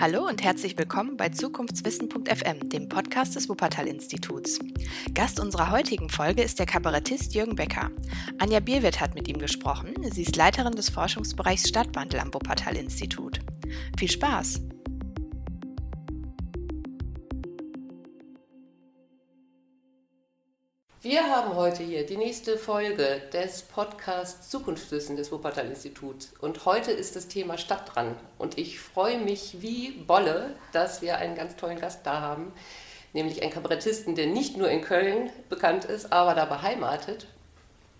Hallo und herzlich willkommen bei Zukunftswissen.fm, dem Podcast des Wuppertal-Instituts. Gast unserer heutigen Folge ist der Kabarettist Jürgen Becker. Anja Bierwirt hat mit ihm gesprochen. Sie ist Leiterin des Forschungsbereichs Stadtwandel am Wuppertal-Institut. Viel Spaß! Wir haben heute hier die nächste Folge des Podcasts Zukunftswissen des Wuppertal-Instituts. Und heute ist das Thema Stadt dran. Und ich freue mich wie Bolle, dass wir einen ganz tollen Gast da haben, nämlich einen Kabarettisten, der nicht nur in Köln bekannt ist, aber da beheimatet.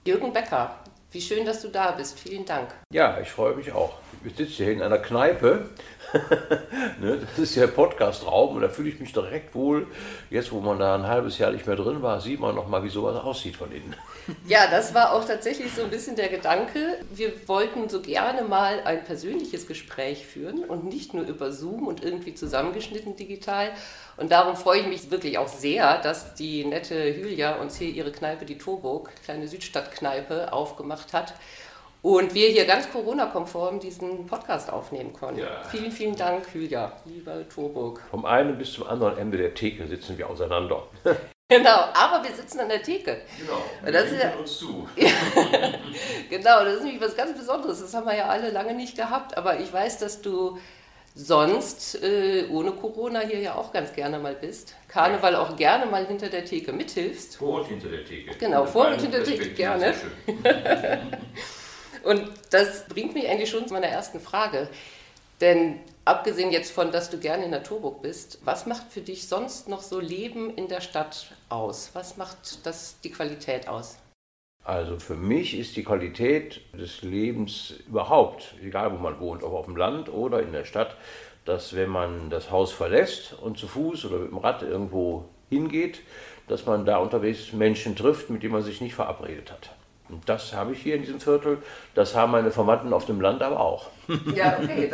Jürgen Becker. Wie schön, dass du da bist. Vielen Dank. Ja, ich freue mich auch. Ich sitze hier in einer Kneipe ne, das ist ja Podcast-Raum und da fühle ich mich direkt wohl. Jetzt, wo man da ein halbes Jahr nicht mehr drin war, sieht man noch mal, wie sowas aussieht von innen. Ja, das war auch tatsächlich so ein bisschen der Gedanke. Wir wollten so gerne mal ein persönliches Gespräch führen und nicht nur über Zoom und irgendwie zusammengeschnitten digital. Und darum freue ich mich wirklich auch sehr, dass die nette Julia uns hier ihre Kneipe, die Torburg, kleine Südstadtkneipe, aufgemacht hat und wir hier ganz Corona-konform diesen Podcast aufnehmen konnten. Ja. Vielen, vielen Dank, Julia, lieber Torburg. Vom einen bis zum anderen Ende der Theke sitzen wir auseinander. Genau, aber wir sitzen an der Theke. Genau, wir das ist ja, uns zu. genau, das ist nämlich was ganz Besonderes. Das haben wir ja alle lange nicht gehabt. Aber ich weiß, dass du sonst äh, ohne Corona hier ja auch ganz gerne mal bist. Karneval auch gerne mal hinter der Theke mithilfst. Vor und hinter der Theke. Genau, vor und hinter der Theke gerne. Und das bringt mich eigentlich schon zu meiner ersten Frage. Denn abgesehen jetzt von, dass du gerne in der Turburg bist, was macht für dich sonst noch so Leben in der Stadt aus? Was macht das die Qualität aus? Also für mich ist die Qualität des Lebens überhaupt, egal wo man wohnt, ob auf dem Land oder in der Stadt, dass wenn man das Haus verlässt und zu Fuß oder mit dem Rad irgendwo hingeht, dass man da unterwegs Menschen trifft, mit denen man sich nicht verabredet hat. Und das habe ich hier in diesem Viertel. Das haben meine Verwandten auf dem Land aber auch. Ja, okay.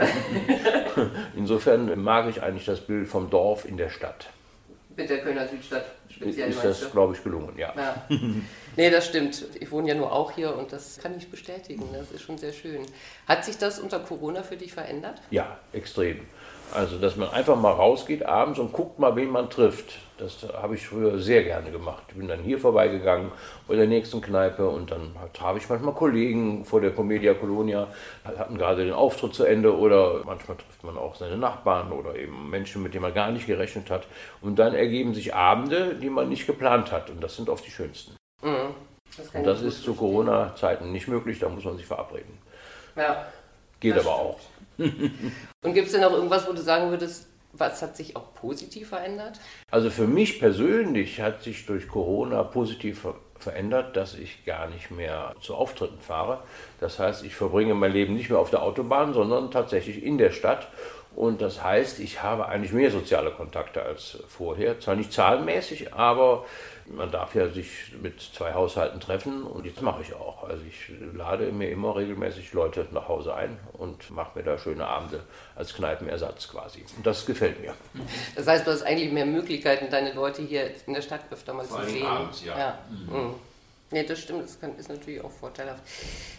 Insofern mag ich eigentlich das Bild vom Dorf in der Stadt. Mit der Kölner Südstadt speziell. Ist das, glaube ich, gelungen, ja. ja. Nee, das stimmt. Ich wohne ja nur auch hier und das kann ich bestätigen. Das ist schon sehr schön. Hat sich das unter Corona für dich verändert? Ja, extrem. Also, dass man einfach mal rausgeht abends und guckt mal, wen man trifft. Das habe ich früher sehr gerne gemacht. Ich bin dann hier vorbeigegangen bei der nächsten Kneipe und dann traf ich manchmal Kollegen vor der Comedia Colonia, hatten gerade den Auftritt zu Ende oder manchmal trifft man auch seine Nachbarn oder eben Menschen, mit denen man gar nicht gerechnet hat. Und dann ergeben sich Abende, die man nicht geplant hat und das sind oft die schönsten. Mhm. Das und das ist zu Corona-Zeiten nicht möglich, da muss man sich verabreden. Ja. Geht aber auch. Und gibt es denn noch irgendwas, wo du sagen würdest, was hat sich auch positiv verändert? Also für mich persönlich hat sich durch Corona positiv verändert, dass ich gar nicht mehr zu Auftritten fahre. Das heißt, ich verbringe mein Leben nicht mehr auf der Autobahn, sondern tatsächlich in der Stadt und das heißt, ich habe eigentlich mehr soziale Kontakte als vorher. Zwar nicht zahlenmäßig, aber man darf ja sich mit zwei Haushalten treffen und jetzt mache ich auch. Also ich lade mir immer regelmäßig Leute nach Hause ein und mache mir da schöne Abende als Kneipenersatz quasi. Und das gefällt mir. Das heißt, du hast eigentlich mehr Möglichkeiten, deine Leute hier in der Stadt öfter mal Vor zu sehen. Abends, ja. ja. Mhm. Nee, das stimmt, das kann, ist natürlich auch vorteilhaft.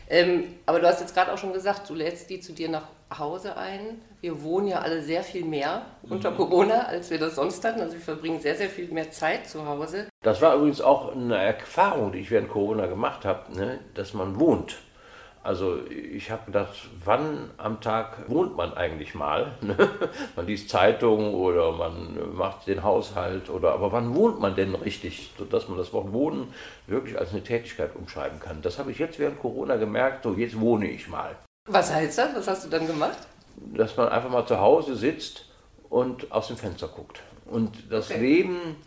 Ähm, aber du hast jetzt gerade auch schon gesagt, du lädst die zu dir nach Hause ein. Wir wohnen ja alle sehr viel mehr unter mhm. Corona, als wir das sonst hatten. Also wir verbringen sehr, sehr viel mehr Zeit zu Hause. Das war übrigens auch eine Erfahrung, die ich während Corona gemacht habe, ne? dass man wohnt. Also ich habe gedacht, wann am Tag wohnt man eigentlich mal? Ne? man liest Zeitungen oder man macht den Haushalt oder aber wann wohnt man denn richtig, sodass man das Wort Wohnen wirklich als eine Tätigkeit umschreiben kann. Das habe ich jetzt während Corona gemerkt, so jetzt wohne ich mal. Was heißt das? Was hast du dann gemacht? Dass man einfach mal zu Hause sitzt und aus dem Fenster guckt. Und das okay. Leben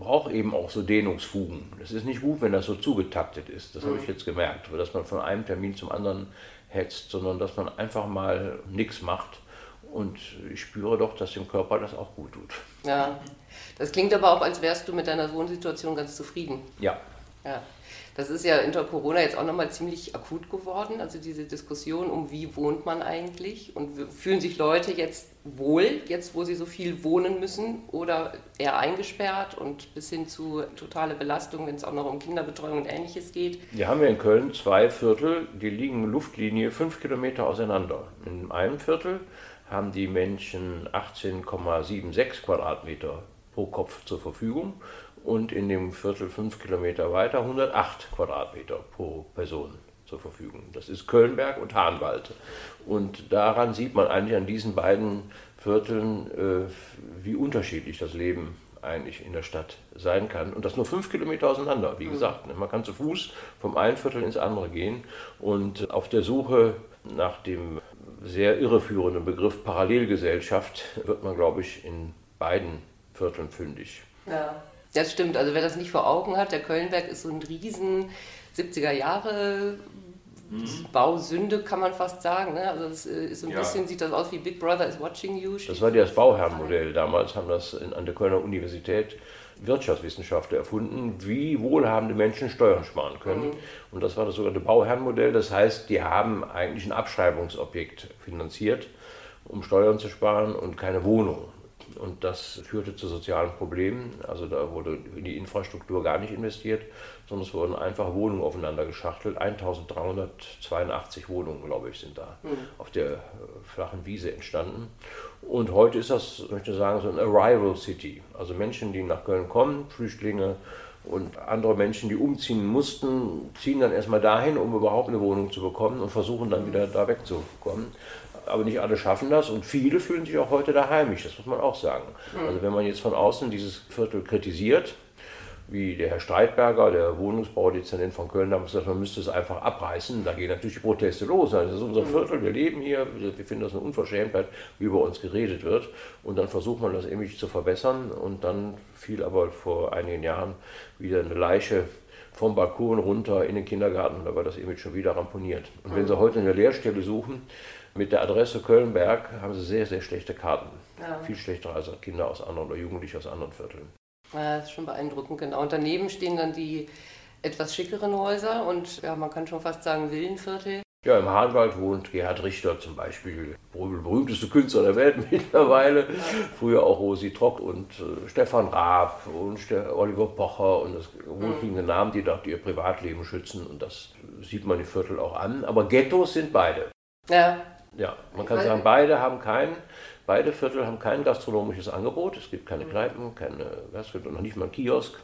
braucht eben auch so Dehnungsfugen. Das ist nicht gut, wenn das so zugetaktet ist. Das mhm. habe ich jetzt gemerkt, dass man von einem Termin zum anderen hetzt, sondern dass man einfach mal nichts macht. Und ich spüre doch, dass dem Körper das auch gut tut. Ja, das klingt aber auch, als wärst du mit deiner Wohnsituation ganz zufrieden. Ja. Ja. Das ist ja unter Corona jetzt auch nochmal ziemlich akut geworden, also diese Diskussion um wie wohnt man eigentlich und fühlen sich Leute jetzt wohl, jetzt wo sie so viel wohnen müssen oder eher eingesperrt und bis hin zu totale Belastung, wenn es auch noch um Kinderbetreuung und ähnliches geht. Wir haben ja in Köln zwei Viertel, die liegen Luftlinie fünf Kilometer auseinander. In einem Viertel haben die Menschen 18,76 Quadratmeter pro Kopf zur Verfügung und in dem Viertel fünf Kilometer weiter 108 Quadratmeter pro Person zur Verfügung. Das ist Kölnberg und Hahnwald. Und daran sieht man eigentlich an diesen beiden Vierteln, äh, wie unterschiedlich das Leben eigentlich in der Stadt sein kann. Und das nur fünf Kilometer auseinander, wie mhm. gesagt. Ne? Man kann zu Fuß vom einen Viertel ins andere gehen. Und auf der Suche nach dem sehr irreführenden Begriff Parallelgesellschaft wird man, glaube ich, in beiden Vierteln fündig. Ja, das stimmt. Also wer das nicht vor Augen hat, der Kölnberg ist so ein riesen 70er Jahre mhm. Bausünde, kann man fast sagen. Ne? Also es äh, ist so ein ja. bisschen, sieht das aus wie Big Brother is watching you. Das war das Bauherrenmodell. Damals haben das in, an der Kölner Universität Wirtschaftswissenschaftler erfunden, wie wohlhabende Menschen Steuern sparen können. Mhm. Und das war das sogenannte Bauherrenmodell. Das heißt, die haben eigentlich ein Abschreibungsobjekt finanziert, um Steuern zu sparen und keine Wohnung. Und das führte zu sozialen Problemen. Also da wurde in die Infrastruktur gar nicht investiert, sondern es wurden einfach Wohnungen aufeinander geschachtelt. 1382 Wohnungen, glaube ich, sind da mhm. auf der äh, flachen Wiese entstanden. Und heute ist das, möchte ich sagen, so ein Arrival City. Also Menschen, die nach Köln kommen, Flüchtlinge und andere Menschen, die umziehen mussten, ziehen dann erstmal dahin, um überhaupt eine Wohnung zu bekommen und versuchen dann wieder da wegzukommen aber nicht alle schaffen das und viele fühlen sich auch heute daheimisch, das muss man auch sagen. Mhm. Also wenn man jetzt von außen dieses Viertel kritisiert, wie der Herr Streitberger, der Wohnungsbaudezernent von Köln, damals gesagt, man müsste es einfach abreißen. Da gehen natürlich die Proteste los. Das ist unser mhm. Viertel, wir leben hier, wir finden das eine Unverschämtheit, wie über uns geredet wird. Und dann versucht man das irgendwie zu verbessern. Und dann fiel aber vor einigen Jahren wieder eine Leiche vom Balkon runter in den Kindergarten und da war das Image schon wieder ramponiert. Und wenn Sie heute eine Lehrstelle suchen, mit der Adresse Kölnberg haben sie sehr, sehr schlechte Karten. Ja. Viel schlechter als Kinder aus anderen oder Jugendliche aus anderen Vierteln. Ja, das ist schon beeindruckend, genau. Und daneben stehen dann die etwas schickeren Häuser und ja, man kann schon fast sagen Villenviertel. Ja, im Hahnwald wohnt Gerhard Richter zum Beispiel, berühmteste Künstler der Welt mittlerweile. Früher auch Rosi Trock und äh, Stefan Raab und Oliver Pocher und das wohlklingende mhm. Namen, die dort ihr Privatleben schützen und das sieht man im Viertel auch an. Aber Ghettos sind beide. Ja, ja, man kann sagen, beide haben kein, beide Viertel haben kein gastronomisches Angebot. Es gibt keine Kneipen, keine und noch nicht mal einen Kiosk.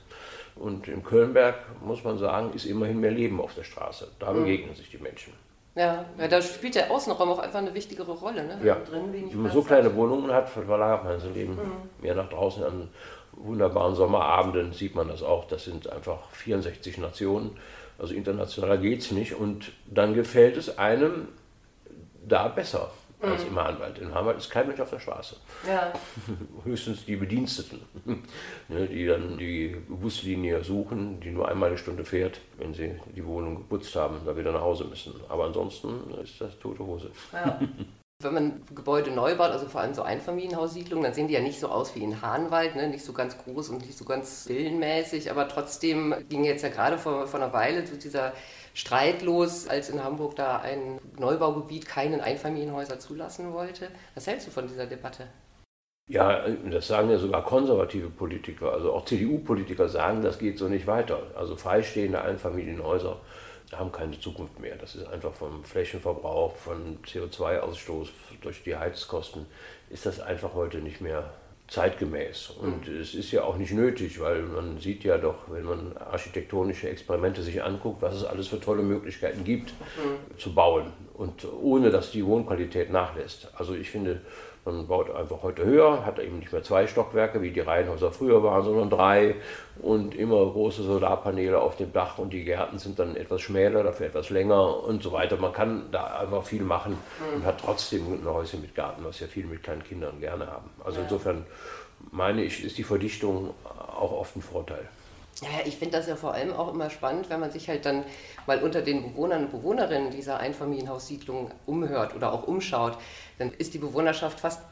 Und in Kölnberg, muss man sagen, ist immerhin mehr Leben auf der Straße. Da mhm. begegnen sich die Menschen. Ja, ja, da spielt der Außenraum auch einfach eine wichtigere Rolle. Ne? Ja. Wenn man so kleine Wohnungen hat, verlagert man sein Leben mhm. mehr nach draußen. An wunderbaren Sommerabenden sieht man das auch. Das sind einfach 64 Nationen. Also internationaler geht es nicht. Und dann gefällt es einem da besser als mhm. im Hahnwald. Im Hahnwald ist kein Mensch auf der Straße. Ja. Höchstens die Bediensteten, ne, die dann die Buslinie suchen, die nur einmal eine Stunde fährt, wenn sie die Wohnung geputzt haben, da wieder nach Hause müssen. Aber ansonsten ist das tote Hose. Ja. Wenn man Gebäude neu baut, also vor allem so Einfamilienhaussiedlungen, dann sehen die ja nicht so aus wie in Hahnwald, ne? nicht so ganz groß und nicht so ganz villenmäßig, aber trotzdem ging jetzt ja gerade vor, vor einer Weile so dieser streitlos, als in Hamburg da ein Neubaugebiet keinen Einfamilienhäuser zulassen wollte. Was hältst du von dieser Debatte? Ja, das sagen ja sogar konservative Politiker, also auch CDU-Politiker sagen, das geht so nicht weiter. Also freistehende Einfamilienhäuser haben keine Zukunft mehr. Das ist einfach vom Flächenverbrauch, von CO2-Ausstoß durch die Heizkosten, ist das einfach heute nicht mehr zeitgemäß. Und mhm. es ist ja auch nicht nötig, weil man sieht ja doch, wenn man architektonische Experimente sich anguckt, was es alles für tolle Möglichkeiten gibt, mhm. zu bauen und ohne dass die Wohnqualität nachlässt. Also ich finde, man baut einfach heute höher, hat eben nicht mehr zwei Stockwerke, wie die Reihenhäuser früher waren, sondern drei und immer große Solarpaneele auf dem Dach und die Gärten sind dann etwas schmäler, dafür etwas länger und so weiter. Man kann da einfach viel machen und hat trotzdem ein Häuschen mit Garten, was ja viele mit kleinen Kindern gerne haben. Also insofern meine ich, ist die Verdichtung auch oft ein Vorteil. Ja, ich finde das ja vor allem auch immer spannend, wenn man sich halt dann mal unter den Bewohnern und Bewohnerinnen dieser Einfamilienhaussiedlung umhört oder auch umschaut. Dann ist die Bewohnerschaft fast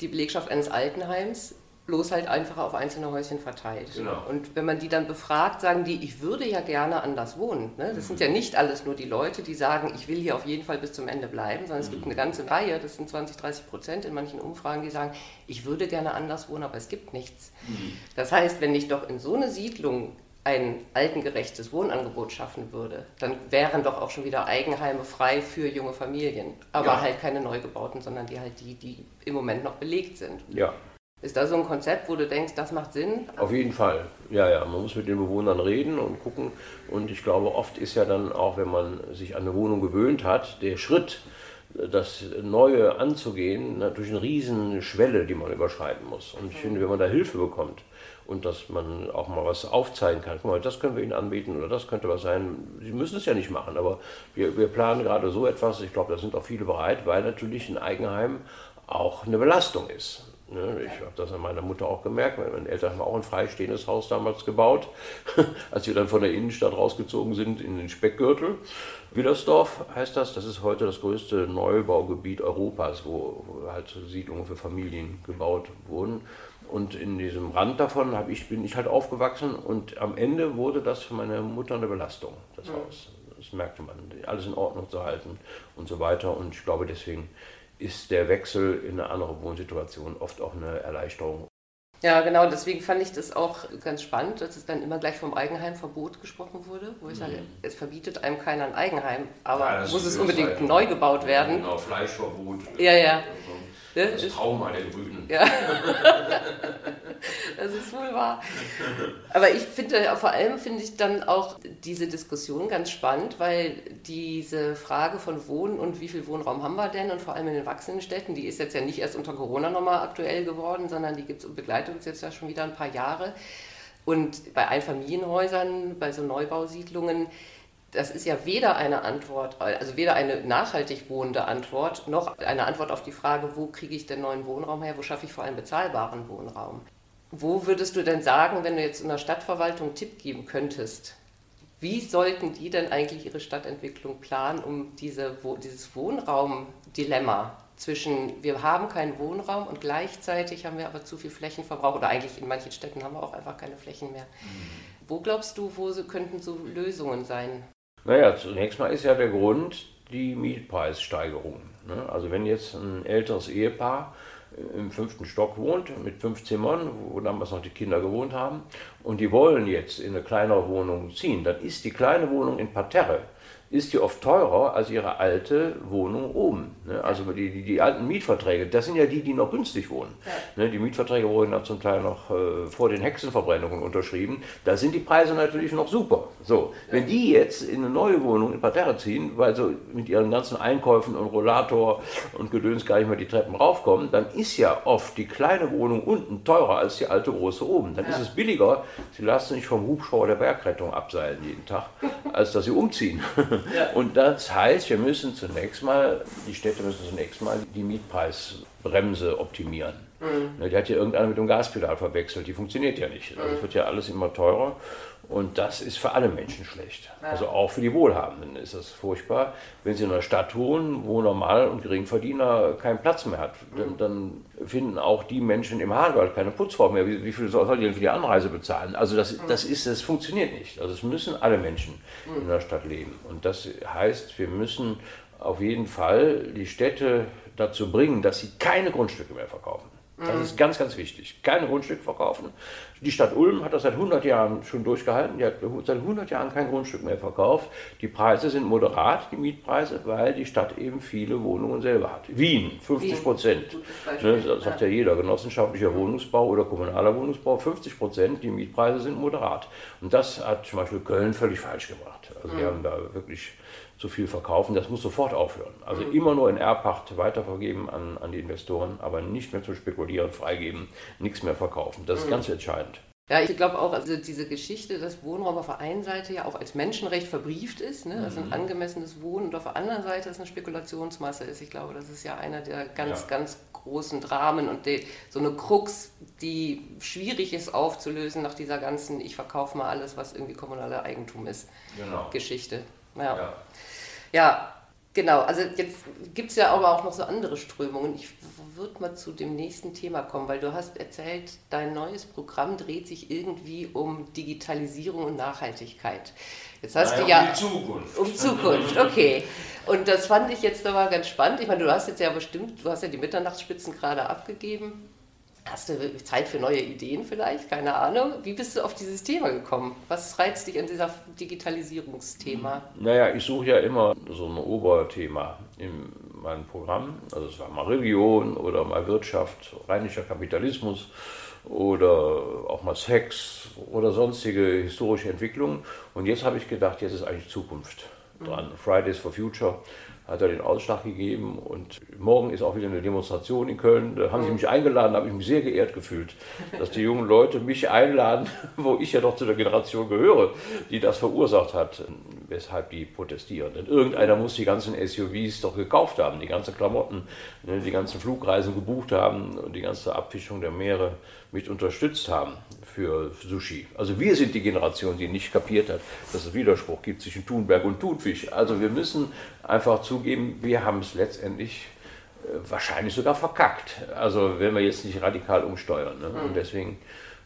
die Belegschaft eines Altenheims bloß halt einfach auf einzelne Häuschen verteilt. Genau. Und wenn man die dann befragt, sagen die, ich würde ja gerne anders wohnen. Ne? Das mhm. sind ja nicht alles nur die Leute, die sagen, ich will hier auf jeden Fall bis zum Ende bleiben, sondern es mhm. gibt eine ganze Reihe, das sind 20, 30 Prozent in manchen Umfragen, die sagen, ich würde gerne anders wohnen, aber es gibt nichts. Mhm. Das heißt, wenn ich doch in so eine Siedlung ein altengerechtes Wohnangebot schaffen würde, dann wären doch auch schon wieder Eigenheime frei für junge Familien. Aber ja. halt keine neu gebauten, sondern die halt die, die im Moment noch belegt sind. Ja. Ist da so ein Konzept, wo du denkst, das macht Sinn? Auf jeden Fall. Ja, ja. Man muss mit den Bewohnern reden und gucken. Und ich glaube, oft ist ja dann auch, wenn man sich an eine Wohnung gewöhnt hat, der Schritt, das Neue anzugehen, natürlich eine riesen Schwelle, die man überschreiten muss. Und ich finde, wenn man da Hilfe bekommt, und dass man auch mal was aufzeigen kann. Guck mal, das können wir Ihnen anbieten oder das könnte was sein. Sie müssen es ja nicht machen, aber wir, wir planen gerade so etwas. Ich glaube, da sind auch viele bereit, weil natürlich ein Eigenheim auch eine Belastung ist. Ne, ich habe das an meiner Mutter auch gemerkt. Meine Eltern haben auch ein freistehendes Haus damals gebaut, als wir dann von der Innenstadt rausgezogen sind in den Speckgürtel. Willersdorf heißt das. Das ist heute das größte Neubaugebiet Europas, wo halt Siedlungen für Familien gebaut wurden. Und in diesem Rand davon ich, bin ich halt aufgewachsen und am Ende wurde das für meine Mutter eine Belastung, das ja. Haus. Das merkte man, alles in Ordnung zu halten und so weiter. Und ich glaube, deswegen ist der Wechsel in eine andere Wohnsituation oft auch eine Erleichterung. Ja, genau, deswegen fand ich das auch ganz spannend, dass es dann immer gleich vom Eigenheimverbot gesprochen wurde, wo ich mhm. sage, es verbietet einem keiner ein Eigenheim, aber ja, muss es unbedingt neu gebaut werden. Genau, Fleischverbot. Ja, ja. Das Trauma der Grünen. Ja. das ist wohl wahr. Aber ich finde, vor allem finde ich dann auch diese Diskussion ganz spannend, weil diese Frage von Wohnen und wie viel Wohnraum haben wir denn und vor allem in den wachsenden Städten, die ist jetzt ja nicht erst unter Corona nochmal aktuell geworden, sondern die gibt es und begleitet uns jetzt ja schon wieder ein paar Jahre. Und bei Einfamilienhäusern, bei so Neubausiedlungen, das ist ja weder eine Antwort, also weder eine nachhaltig wohnende Antwort, noch eine Antwort auf die Frage, wo kriege ich den neuen Wohnraum her, wo schaffe ich vor allem bezahlbaren Wohnraum. Wo würdest du denn sagen, wenn du jetzt in der Stadtverwaltung einen Tipp geben könntest, wie sollten die denn eigentlich ihre Stadtentwicklung planen, um diese, dieses Wohnraumdilemma zwischen wir haben keinen Wohnraum und gleichzeitig haben wir aber zu viel Flächenverbrauch oder eigentlich in manchen Städten haben wir auch einfach keine Flächen mehr. Mhm. Wo glaubst du, wo könnten so Lösungen sein? Naja, zunächst mal ist ja der Grund die Mietpreissteigerung. Ne? Also wenn jetzt ein älteres Ehepaar im fünften Stock wohnt, mit fünf Zimmern, wo damals noch die Kinder gewohnt haben, und die wollen jetzt in eine kleinere Wohnung ziehen, dann ist die kleine Wohnung in Parterre ist die oft teurer als ihre alte Wohnung oben. Ne? Also die, die, die, alten Mietverträge, das sind ja die, die noch günstig wohnen. Ja. Ne? Die Mietverträge wurden dann zum Teil noch äh, vor den Hexenverbrennungen unterschrieben. Da sind die Preise natürlich noch super. So, ja. wenn die jetzt in eine neue Wohnung in Parterre ziehen, weil sie mit ihren ganzen Einkäufen und Rollator und Gedöns gar nicht mehr die Treppen raufkommen, dann ist ja oft die kleine Wohnung unten teurer als die alte große oben. Dann ja. ist es billiger, sie lassen sich vom Hubschrauber der Bergrettung abseilen jeden Tag, als dass sie umziehen. Und das heißt, wir müssen zunächst mal, die Städte müssen zunächst mal die Mietpreisbremse optimieren. Mhm. Ne, die hat ja irgendeiner mit dem Gaspedal verwechselt, die funktioniert ja nicht. Also es wird ja alles immer teurer. Und das ist für alle Menschen schlecht. Also auch für die Wohlhabenden ist das furchtbar. Wenn sie in einer Stadt wohnen, wo Normal- und Geringverdiener keinen Platz mehr hat, dann, dann finden auch die Menschen im Haarwald keine Putzfrau mehr. Wie, wie viel soll die denn für die Anreise bezahlen? Also das, mhm. das, ist, das funktioniert nicht. Also es müssen alle Menschen mhm. in der Stadt leben. Und das heißt, wir müssen auf jeden Fall die Städte dazu bringen, dass sie keine Grundstücke mehr verkaufen. Das mhm. ist ganz, ganz wichtig. Keine Grundstücke verkaufen. Die Stadt Ulm hat das seit 100 Jahren schon durchgehalten. Die hat seit 100 Jahren kein Grundstück mehr verkauft. Die Preise sind moderat, die Mietpreise, weil die Stadt eben viele Wohnungen selber hat. Wien, 50 Prozent. Ne, das sagt ja jeder. Genossenschaftlicher Wohnungsbau oder kommunaler Wohnungsbau, 50 Prozent. Die Mietpreise sind moderat. Und das hat zum Beispiel Köln völlig falsch gemacht. Also die mhm. haben da wirklich zu viel verkaufen. Das muss sofort aufhören. Also mhm. immer nur in Erbpacht weitervergeben an, an die Investoren, aber nicht mehr zu spekulieren, freigeben, nichts mehr verkaufen. Das ist mhm. ganz entscheidend. Ja, ich glaube auch, also diese Geschichte, dass Wohnraum auf der einen Seite ja auch als Menschenrecht verbrieft ist, ne? also ein mhm. angemessenes Wohnen und auf der anderen Seite es eine Spekulationsmasse ist. Ich glaube, das ist ja einer der ganz, ja. ganz großen Dramen und die, so eine Krux, die schwierig ist aufzulösen nach dieser ganzen Ich verkaufe mal alles, was irgendwie kommunale Eigentum ist, genau. Geschichte. Ja. ja. ja. genau. Also jetzt gibt es ja aber auch noch so andere Strömungen. Ich würde mal zu dem nächsten Thema kommen, weil du hast erzählt, dein neues Programm dreht sich irgendwie um Digitalisierung und Nachhaltigkeit. Jetzt hast naja, du ja um Zukunft. Um Zukunft, okay. Und das fand ich jetzt aber ganz spannend. Ich meine, du hast jetzt ja bestimmt, du hast ja die Mitternachtsspitzen gerade abgegeben. Hast du Zeit für neue Ideen vielleicht? Keine Ahnung. Wie bist du auf dieses Thema gekommen? Was reizt dich an dieser Digitalisierungsthema? Naja, ich suche ja immer so ein Oberthema in meinem Programm. Also es war mal Religion oder mal Wirtschaft, rheinischer Kapitalismus oder auch mal Sex oder sonstige historische Entwicklungen. Und jetzt habe ich gedacht, jetzt ist eigentlich Zukunft dran. Fridays for Future hat er den Ausschlag gegeben und morgen ist auch wieder eine Demonstration in Köln. Da haben sie mich eingeladen, da habe ich mich sehr geehrt gefühlt, dass die jungen Leute mich einladen, wo ich ja doch zu der Generation gehöre, die das verursacht hat, weshalb die protestieren. Denn irgendeiner muss die ganzen SUVs doch gekauft haben, die ganzen Klamotten, ne, die ganzen Flugreisen gebucht haben und die ganze Abfischung der Meere mit unterstützt haben für Sushi. Also wir sind die Generation, die nicht kapiert hat, dass es Widerspruch gibt zwischen Thunberg und Thunfisch. Also wir müssen einfach zugeben, wir haben es letztendlich äh, wahrscheinlich sogar verkackt. Also wenn wir jetzt nicht radikal umsteuern. Ne? Und deswegen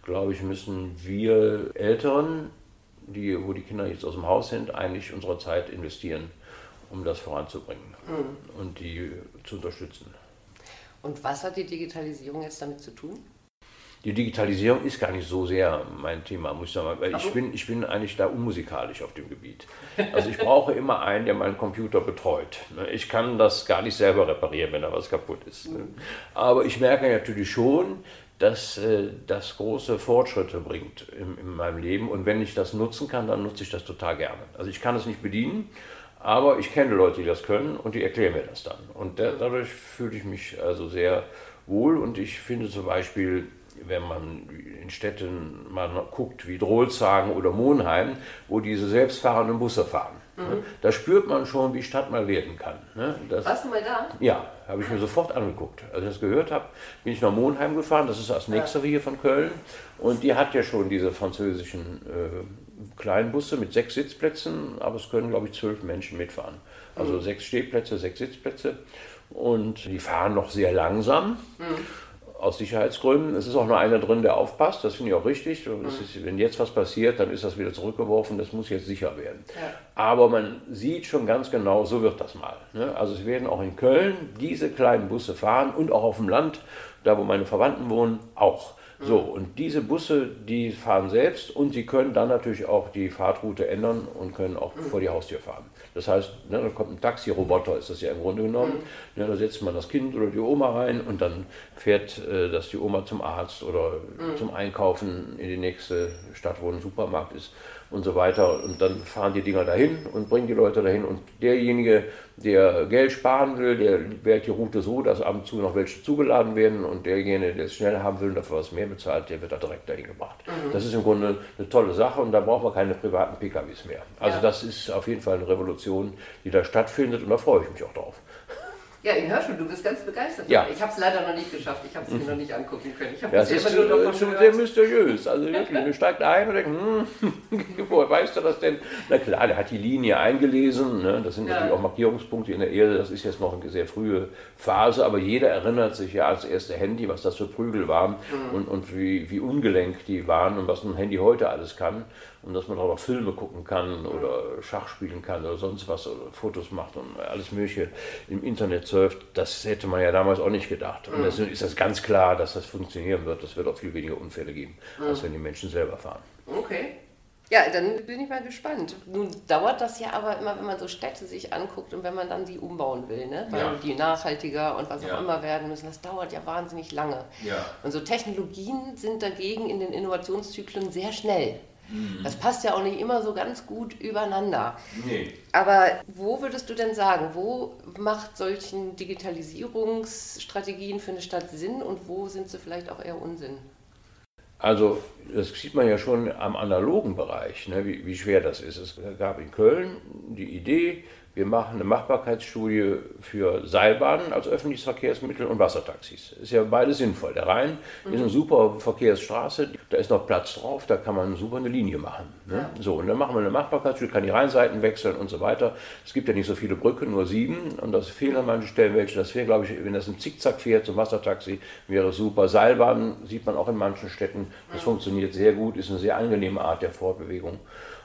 glaube ich, müssen wir Älteren, die, wo die Kinder jetzt aus dem Haus sind, eigentlich unsere Zeit investieren, um das voranzubringen mhm. und die zu unterstützen. Und was hat die Digitalisierung jetzt damit zu tun? Die Digitalisierung ist gar nicht so sehr mein Thema, muss ich sagen, weil ich bin, ich bin eigentlich da unmusikalisch auf dem Gebiet. Also ich brauche immer einen, der meinen Computer betreut. Ich kann das gar nicht selber reparieren, wenn da was kaputt ist. Aber ich merke natürlich schon, dass äh, das große Fortschritte bringt in, in meinem Leben und wenn ich das nutzen kann, dann nutze ich das total gerne. Also ich kann es nicht bedienen, aber ich kenne Leute, die das können und die erklären mir das dann. Und dadurch fühle ich mich also sehr wohl und ich finde zum Beispiel wenn man in Städten mal guckt, wie Drolshagen oder Monheim, wo diese selbstfahrenden Busse fahren. Mhm. Da spürt man schon, wie Stadt mal werden kann. Ne? Das, Warst du mal da? Ja, habe ich mir sofort angeguckt. Als ich das gehört habe, bin ich nach Monheim gefahren, das ist das nächste ja. hier von Köln. Und die hat ja schon diese französischen äh, kleinen Busse mit sechs Sitzplätzen, aber es können, glaube ich, zwölf Menschen mitfahren. Also mhm. sechs Stehplätze, sechs Sitzplätze. Und die fahren noch sehr langsam. Mhm aus Sicherheitsgründen. Es ist auch nur einer drin, der aufpasst, das finde ich auch richtig. Ist, wenn jetzt was passiert, dann ist das wieder zurückgeworfen, das muss jetzt sicher werden. Ja. Aber man sieht schon ganz genau, so wird das mal. Ne? Also es werden auch in Köln diese kleinen Busse fahren und auch auf dem Land, da wo meine Verwandten wohnen, auch. So, und diese Busse, die fahren selbst und sie können dann natürlich auch die Fahrtroute ändern und können auch vor die Haustür fahren. Das heißt, ne, da kommt ein Taxi-Roboter, ist das ja im Grunde genommen. Mhm. Ne, da setzt man das Kind oder die Oma rein und dann fährt äh, das die Oma zum Arzt oder mhm. zum Einkaufen in die nächste Stadt, wo ein Supermarkt ist und so weiter. Und dann fahren die Dinger dahin und bringen die Leute dahin. Und derjenige, der Geld sparen will, der wählt die Route so, dass ab und zu noch welche zugeladen werden. Und derjenige, der es schnell haben will und dafür was mehr bezahlt, der wird da direkt dahin gebracht. Mhm. Das ist im Grunde eine tolle Sache und da braucht man keine privaten PKWs mehr. Also ja. das ist auf jeden Fall eine Revolution, die da stattfindet und da freue ich mich auch drauf. Ja, in Hörschul, du bist ganz begeistert. Ja. Ich habe es leider noch nicht geschafft. Ich habe es mir noch nicht angucken können. Ich habe ja, es ist nur davon schon sehr mysteriös. Also wirklich, man steigt ein und denkt, hm, woher weißt du das denn? Na klar, der hat die Linie eingelesen. Ne? Das sind ja. natürlich auch Markierungspunkte in der Erde. Das ist jetzt noch eine sehr frühe Phase, aber jeder erinnert sich ja als erste Handy, was das für Prügel waren mhm. und, und wie, wie ungelenk die waren und was ein Handy heute alles kann und dass man auch noch Filme gucken kann oder Schach spielen kann oder sonst was oder Fotos macht und alles Mögliche im Internet surft, das hätte man ja damals auch nicht gedacht. Und deswegen ist das ganz klar, dass das funktionieren wird. Es wird auch viel weniger Unfälle geben, mhm. als wenn die Menschen selber fahren. Okay. Ja, dann bin ich mal gespannt. Nun dauert das ja aber immer, wenn man so Städte sich anguckt und wenn man dann die umbauen will, ne? weil ja. die nachhaltiger und was auch ja. immer werden müssen, das dauert ja wahnsinnig lange. Ja. Und so Technologien sind dagegen in den Innovationszyklen sehr schnell. Mhm. Das passt ja auch nicht immer so ganz gut übereinander. Nee. Aber wo würdest du denn sagen, wo macht solchen Digitalisierungsstrategien für eine Stadt Sinn und wo sind sie vielleicht auch eher Unsinn? Also das sieht man ja schon am analogen Bereich, ne, wie, wie schwer das ist. Es gab in Köln die Idee, wir machen eine Machbarkeitsstudie für Seilbahnen als öffentliches Verkehrsmittel und Wassertaxis. Ist ja beides sinnvoll. Der Rhein mhm. ist eine super Verkehrsstraße, da ist noch Platz drauf, da kann man super eine Linie machen. Ne? Ja. So, und dann machen wir eine Machbarkeitsstudie, kann die Rheinseiten wechseln und so weiter. Es gibt ja nicht so viele Brücken, nur sieben, und das fehlen an manchen Stellen welche. Das wäre, glaube ich, wenn das ein Zickzack fährt zum Wassertaxi, wäre super. Seilbahnen sieht man auch in manchen Städten. Das mhm. funktioniert sehr gut, ist eine sehr angenehme Art der Fortbewegung.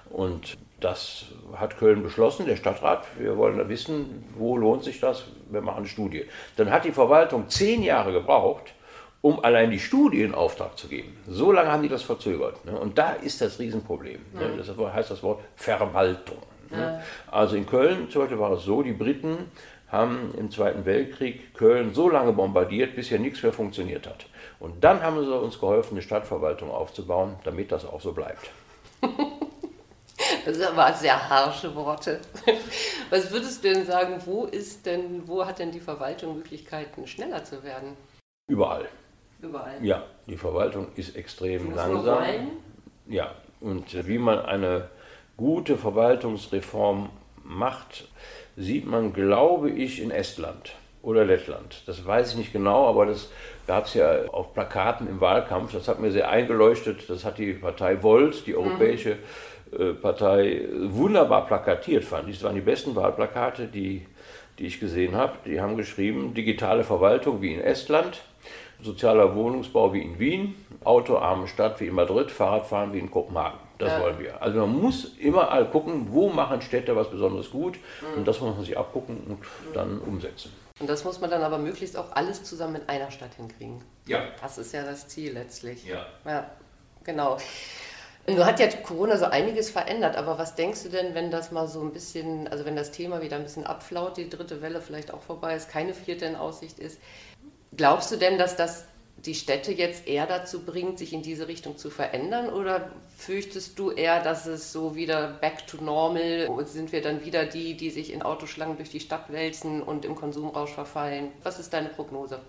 Und das hat Köln beschlossen, der Stadtrat. Wir wollen wissen, wo lohnt sich das? Wir machen eine Studie. Dann hat die Verwaltung zehn Jahre gebraucht, um allein die Studie in Auftrag zu geben. So lange haben die das verzögert. Ne? Und da ist das Riesenproblem. Ne? Das heißt das Wort Verwaltung. Ne? Also in Köln zum Beispiel war es so, die Briten haben im Zweiten Weltkrieg Köln so lange bombardiert, bis hier nichts mehr funktioniert hat. Und dann haben sie uns geholfen, eine Stadtverwaltung aufzubauen, damit das auch so bleibt. Das sind aber sehr harsche Worte. Was würdest du denn sagen, wo ist denn, wo hat denn die Verwaltung Möglichkeiten, schneller zu werden? Überall. Überall. Ja, die Verwaltung ist extrem langsam. Ja, und wie man eine gute Verwaltungsreform macht, sieht man, glaube ich, in Estland oder Lettland. Das weiß ich nicht genau, aber das gab es ja auf Plakaten im Wahlkampf. Das hat mir sehr eingeleuchtet. Das hat die Partei Volt, die europäische äh, Partei, wunderbar plakatiert, fand ich. Das waren die besten Wahlplakate, die, die ich gesehen habe. Die haben geschrieben, digitale Verwaltung wie in Estland, sozialer Wohnungsbau wie in Wien, autoarme Stadt wie in Madrid, Fahrradfahren wie in Kopenhagen. Das Ja. wollen wir. Also man muss immer all gucken, wo machen Städte was besonders gut und das muss man sich abgucken und dann umsetzen. Und das muss man dann aber möglichst auch alles zusammen in einer Stadt hinkriegen. Ja. Das ist ja das Ziel letztlich. Ja. Ja, genau. Nun hat ja Corona so einiges verändert, aber was denkst du denn, wenn das mal so ein bisschen, also wenn das Thema wieder ein bisschen abflaut, die dritte Welle vielleicht auch vorbei ist, keine vierte in Aussicht ist, glaubst du denn, dass das die Städte jetzt eher dazu bringt, sich in diese Richtung zu verändern oder fürchtest du eher, dass es so wieder back to normal und sind wir dann wieder die, die sich in Autoschlangen durch die Stadt wälzen und im Konsumrausch verfallen? Was ist deine Prognose?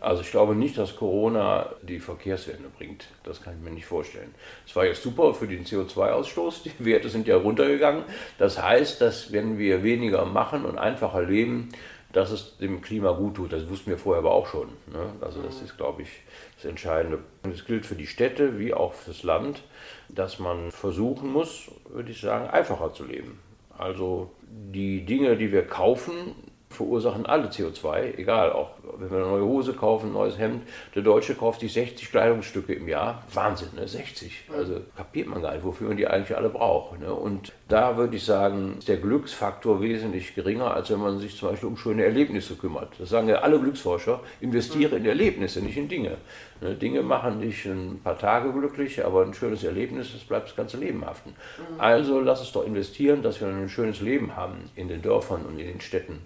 Also ich glaube nicht, dass Corona die Verkehrswende bringt. Das kann ich mir nicht vorstellen. Es war jetzt super für den CO2-Ausstoß. Die Werte sind ja runtergegangen. Das heißt, dass wenn wir weniger machen und einfacher leben, dass es dem Klima gut tut. Das wussten wir vorher aber auch schon. Ne? Also das ist, glaube ich, das Entscheidende. Und es gilt für die Städte wie auch für das Land, dass man versuchen muss, würde ich sagen, einfacher zu leben. Also die Dinge, die wir kaufen, verursachen alle CO2, egal, auch wenn wir eine neue Hose kaufen, ein neues Hemd. Der Deutsche kauft sich 60 Kleidungsstücke im Jahr. Wahnsinn, ne? 60. Also kapiert man gar nicht, wofür man die eigentlich alle braucht. Ne? Und da würde ich sagen, ist der Glücksfaktor wesentlich geringer, als wenn man sich zum Beispiel um schöne Erlebnisse kümmert. Das sagen ja alle Glücksforscher, investiere in Erlebnisse, nicht in Dinge. Ne? Dinge machen dich ein paar Tage glücklich, aber ein schönes Erlebnis, das bleibt das ganze Leben haften. Also lass es doch investieren, dass wir ein schönes Leben haben in den Dörfern und in den Städten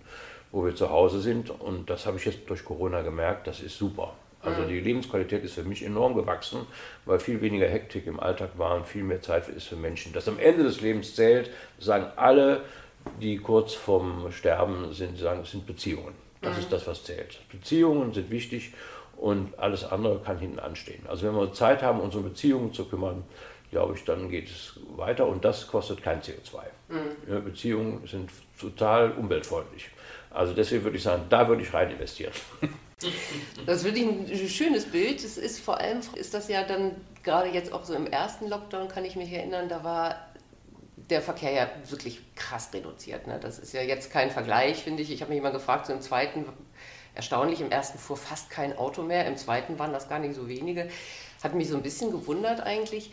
wo wir zu Hause sind. Und das habe ich jetzt durch Corona gemerkt, das ist super. Also die Lebensqualität ist für mich enorm gewachsen, weil viel weniger Hektik im Alltag war und viel mehr Zeit ist für Menschen. Das am Ende des Lebens zählt, sagen alle, die kurz vorm Sterben sind, sagen, es sind Beziehungen. Das ist das, was zählt. Beziehungen sind wichtig und alles andere kann hinten anstehen. Also wenn wir Zeit haben, uns um Beziehungen zu kümmern, glaube ich, dann geht es weiter und das kostet kein CO2. Ja, Beziehungen sind total umweltfreundlich. Also deswegen würde ich sagen, da würde ich rein investieren. Das finde ich ein schönes Bild. Es ist vor allem, ist das ja dann gerade jetzt auch so im ersten Lockdown, kann ich mich erinnern, da war der Verkehr ja wirklich krass reduziert. Ne? Das ist ja jetzt kein Vergleich, finde ich. Ich habe mich immer gefragt, so im zweiten, erstaunlich, im ersten fuhr fast kein Auto mehr, im zweiten waren das gar nicht so wenige. Hat mich so ein bisschen gewundert eigentlich.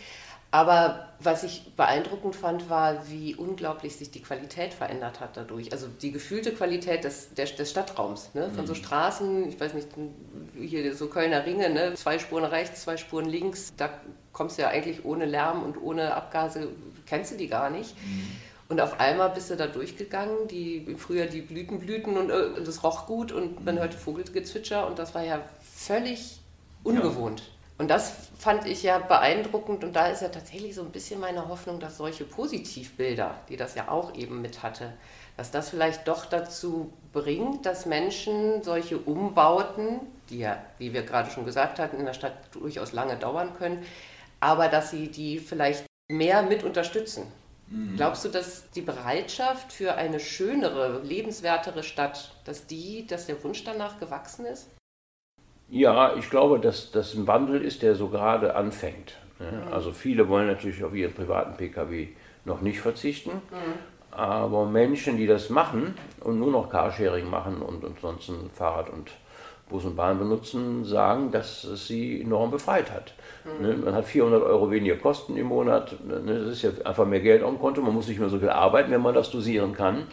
Aber was ich beeindruckend fand, war, wie unglaublich sich die Qualität verändert hat dadurch. Also die gefühlte Qualität des, des, des Stadtraums. Ne? Von so Straßen, ich weiß nicht, hier so Kölner Ringe, ne? zwei Spuren rechts, zwei Spuren links, da kommst du ja eigentlich ohne Lärm und ohne Abgase, kennst du die gar nicht. Und auf einmal bist du da durchgegangen, die, früher die Blüten blühten und äh, das roch gut und man hörte Vogelgezwitscher und das war ja völlig ungewohnt. Und das fand ich ja beeindruckend und da ist ja tatsächlich so ein bisschen meine Hoffnung, dass solche Positivbilder, die das ja auch eben mit hatte, dass das vielleicht doch dazu bringt, dass Menschen solche Umbauten, die ja, wie wir gerade schon gesagt hatten, in der Stadt durchaus lange dauern können, aber dass sie die vielleicht mehr mit unterstützen. Glaubst du, dass die Bereitschaft für eine schönere, lebenswertere Stadt, dass die, dass der Wunsch danach gewachsen ist? Ja, ich glaube, dass das ein Wandel ist, der so gerade anfängt. ne? Also viele wollen natürlich auf ihren privaten Pkw noch nicht verzichten, aber Menschen, die das machen und nur noch Carsharing machen und ansonsten Fahrrad und Bus und Bahn benutzen, sagen, dass es sie enorm befreit hat. Ne? Man hat 400 Euro weniger Kosten im Monat, ne? das ist ja einfach mehr Geld auf dem Konto, man muss nicht mehr so viel arbeiten, wenn man das dosieren kann.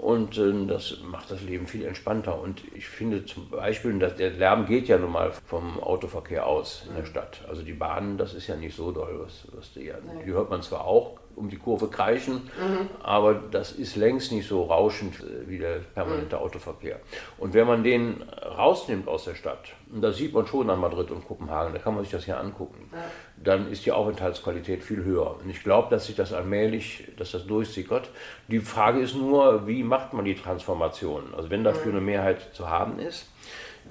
Und äh, das macht das Leben viel entspannter. Und ich finde zum Beispiel, dass der Lärm geht ja nun mal vom Autoverkehr aus in der Stadt. Also die Bahnen, das ist ja nicht so doll. Was, was die, die hört man zwar auch, um die Kurve kreischen, mhm. aber das ist längst nicht so rauschend äh, wie der permanente mhm. Autoverkehr. Und wenn man den rausnimmt aus der Stadt, und das sieht man schon an Madrid und Kopenhagen, da kann man sich das ja angucken, ja. dann ist die Aufenthaltsqualität viel höher. Und ich glaube, dass sich das allmählich, dass das durchsickert. Die Frage ist nur, wie macht man die Transformation? Also wenn dafür mhm. eine Mehrheit zu haben ist,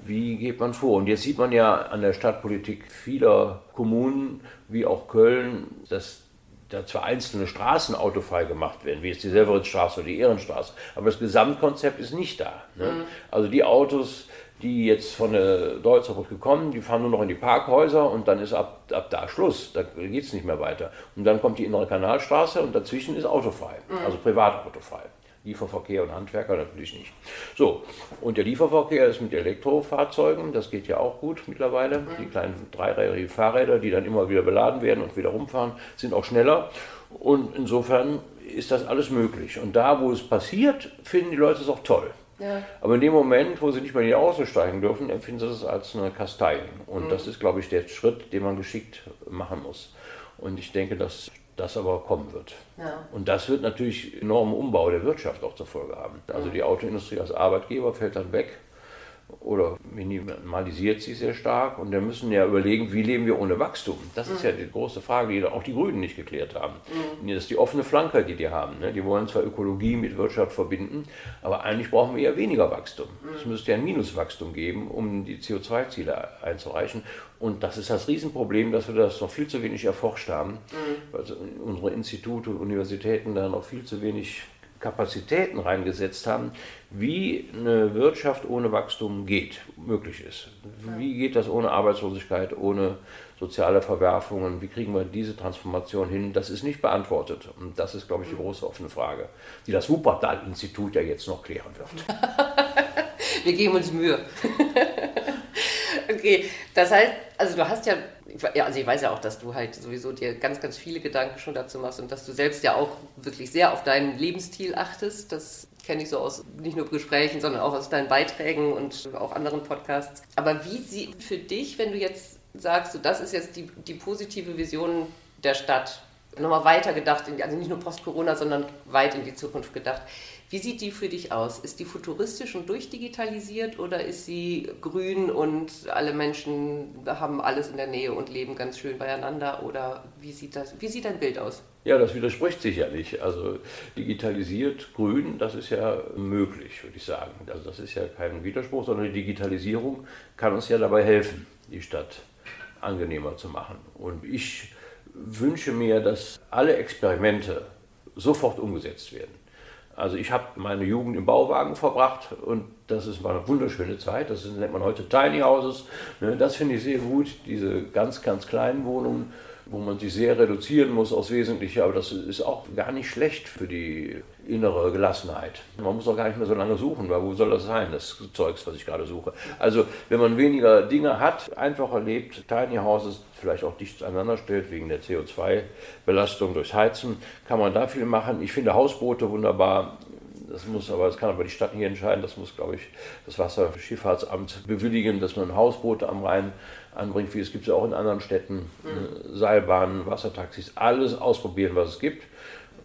wie geht man vor? Und jetzt sieht man ja an der Stadtpolitik vieler Kommunen, wie auch Köln, dass da zwar einzelne Straßen autofrei gemacht werden, wie jetzt die Severinsstraße oder die Ehrenstraße, aber das Gesamtkonzept ist nicht da. Ne? Mhm. Also die Autos, die jetzt von der Deutzerbrücke kommen, die fahren nur noch in die Parkhäuser und dann ist ab, ab da Schluss, da geht es nicht mehr weiter. Und dann kommt die innere Kanalstraße und dazwischen ist autofrei, mhm. also privatautofrei. Lieferverkehr und Handwerker natürlich nicht. So, und der Lieferverkehr ist mit Elektrofahrzeugen, das geht ja auch gut mittlerweile. Die kleinen dreirädrigen Fahrräder, die dann immer wieder beladen werden und wieder rumfahren, sind auch schneller. Und insofern ist das alles möglich. Und da, wo es passiert, finden die Leute es auch toll. Ja. Aber in dem Moment, wo sie nicht mehr in die Autos steigen dürfen, empfinden sie es als eine Kastei. Und mhm. das ist, glaube ich, der Schritt, den man geschickt machen muss. Und ich denke, dass das aber kommen wird. Ja. Und das wird natürlich enormen Umbau der Wirtschaft auch zur Folge haben. Also die Autoindustrie als Arbeitgeber fällt dann weg oder minimalisiert sich sehr stark. Und wir müssen ja überlegen, wie leben wir ohne Wachstum? Das ist ja die große Frage, die auch die Grünen nicht geklärt haben. Mhm. Das ist die offene Flanke, die die haben. Ne? Die wollen zwar Ökologie mit Wirtschaft verbinden, aber eigentlich brauchen wir eher weniger Wachstum. Mhm. Es müsste ja ein Minuswachstum geben, um die CO2-Ziele einzureichen. Und das ist das Riesenproblem, dass wir das noch viel zu wenig erforscht haben. Mhm. Also unsere Institute und Universitäten da noch viel zu wenig Kapazitäten reingesetzt haben, wie eine Wirtschaft ohne Wachstum geht, möglich ist. Wie geht das ohne Arbeitslosigkeit, ohne soziale Verwerfungen? Wie kriegen wir diese Transformation hin? Das ist nicht beantwortet. Und das ist, glaube ich, die große offene Frage, die das Wuppertal-Institut ja jetzt noch klären wird. wir geben uns Mühe. okay, das heißt, also du hast ja also ich weiß ja auch, dass du halt sowieso dir ganz, ganz viele Gedanken schon dazu machst und dass du selbst ja auch wirklich sehr auf deinen Lebensstil achtest. Das kenne ich so aus nicht nur Gesprächen, sondern auch aus deinen Beiträgen und auch anderen Podcasts. Aber wie sieht für dich, wenn du jetzt sagst, so, das ist jetzt die, die positive Vision der Stadt, nochmal weiter gedacht, also nicht nur post-Corona, sondern weit in die Zukunft gedacht. Wie sieht die für dich aus? Ist die futuristisch und durchdigitalisiert oder ist sie grün und alle Menschen haben alles in der Nähe und leben ganz schön beieinander? Oder wie sieht, das, wie sieht dein Bild aus? Ja, das widerspricht sich ja nicht. Also digitalisiert, grün, das ist ja möglich, würde ich sagen. Also das ist ja kein Widerspruch, sondern die Digitalisierung kann uns ja dabei helfen, die Stadt angenehmer zu machen. Und ich wünsche mir, dass alle Experimente sofort umgesetzt werden. Also ich habe meine Jugend im Bauwagen verbracht und das ist, eine wunderschöne Zeit. Das nennt man heute Tiny Houses. Ne, das finde ich sehr gut, diese ganz, ganz kleinen Wohnungen, wo man sich sehr reduzieren muss aufs Wesentliche. Aber das ist auch gar nicht schlecht für die innere Gelassenheit. Man muss auch gar nicht mehr so lange suchen, weil wo soll das sein, das Zeugs, was ich gerade suche. Also wenn man weniger Dinge hat, einfacher lebt, Tiny Houses vielleicht auch dicht aneinander stellt, wegen der CO2-Belastung durchs Heizen, kann man da viel machen. Ich finde Hausboote wunderbar. Das muss aber, das kann aber die Stadt hier entscheiden. Das muss, glaube ich, das Wasserschifffahrtsamt bewilligen, dass man Hausboote am Rhein anbringt, wie es gibt es auch in anderen Städten, mhm. Seilbahnen, Wassertaxis, alles ausprobieren, was es gibt.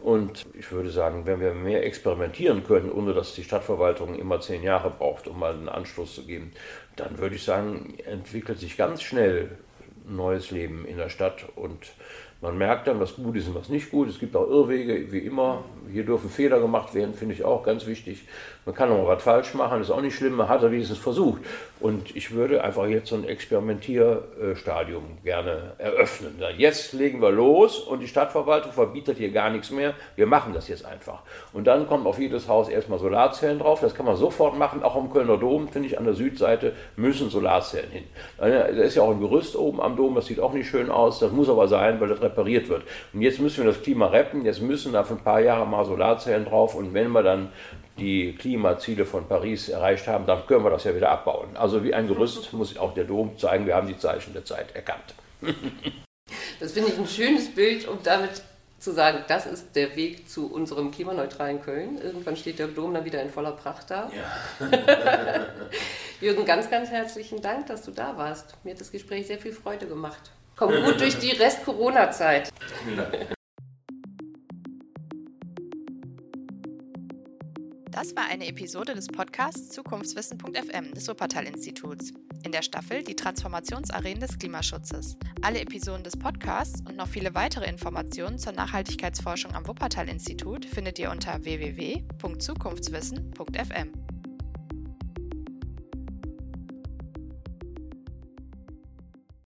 Und ich würde sagen, wenn wir mehr experimentieren können, ohne dass die Stadtverwaltung immer zehn Jahre braucht, um mal einen Anstoß zu geben, dann würde ich sagen, entwickelt sich ganz schnell neues Leben in der Stadt und man merkt dann, was gut ist und was nicht gut. Es gibt auch Irrwege, wie immer. Hier dürfen Fehler gemacht werden, finde ich auch ganz wichtig. Man kann auch was falsch machen, ist auch nicht schlimm, man hat er wenigstens versucht. Und ich würde einfach jetzt so ein Experimentierstadium gerne eröffnen. Jetzt legen wir los und die Stadtverwaltung verbietet hier gar nichts mehr. Wir machen das jetzt einfach. Und dann kommen auf jedes Haus erstmal Solarzellen drauf. Das kann man sofort machen. Auch am Kölner Dom, finde ich, an der Südseite müssen Solarzellen hin. Da ist ja auch ein Gerüst oben am Dom, das sieht auch nicht schön aus. Das muss aber sein, weil das repariert wird. Und jetzt müssen wir das Klima retten. Jetzt müssen da für ein paar Jahre mal Solarzellen drauf. Und wenn wir dann die Klimaziele von Paris erreicht haben, dann können wir das ja wieder abbauen. Also wie ein Gerüst muss auch der Dom zeigen, wir haben die Zeichen der Zeit erkannt. das finde ich ein schönes Bild, um damit zu sagen, das ist der Weg zu unserem klimaneutralen Köln. Irgendwann steht der Dom dann wieder in voller Pracht da. Ja. Jürgen, ganz, ganz herzlichen Dank, dass du da warst. Mir hat das Gespräch sehr viel Freude gemacht. Komm gut durch die Rest-Corona-Zeit. Das war eine Episode des Podcasts Zukunftswissen.fm des Wuppertal-Instituts. In der Staffel Die Transformationsarenen des Klimaschutzes. Alle Episoden des Podcasts und noch viele weitere Informationen zur Nachhaltigkeitsforschung am Wuppertal-Institut findet ihr unter www.zukunftswissen.fm.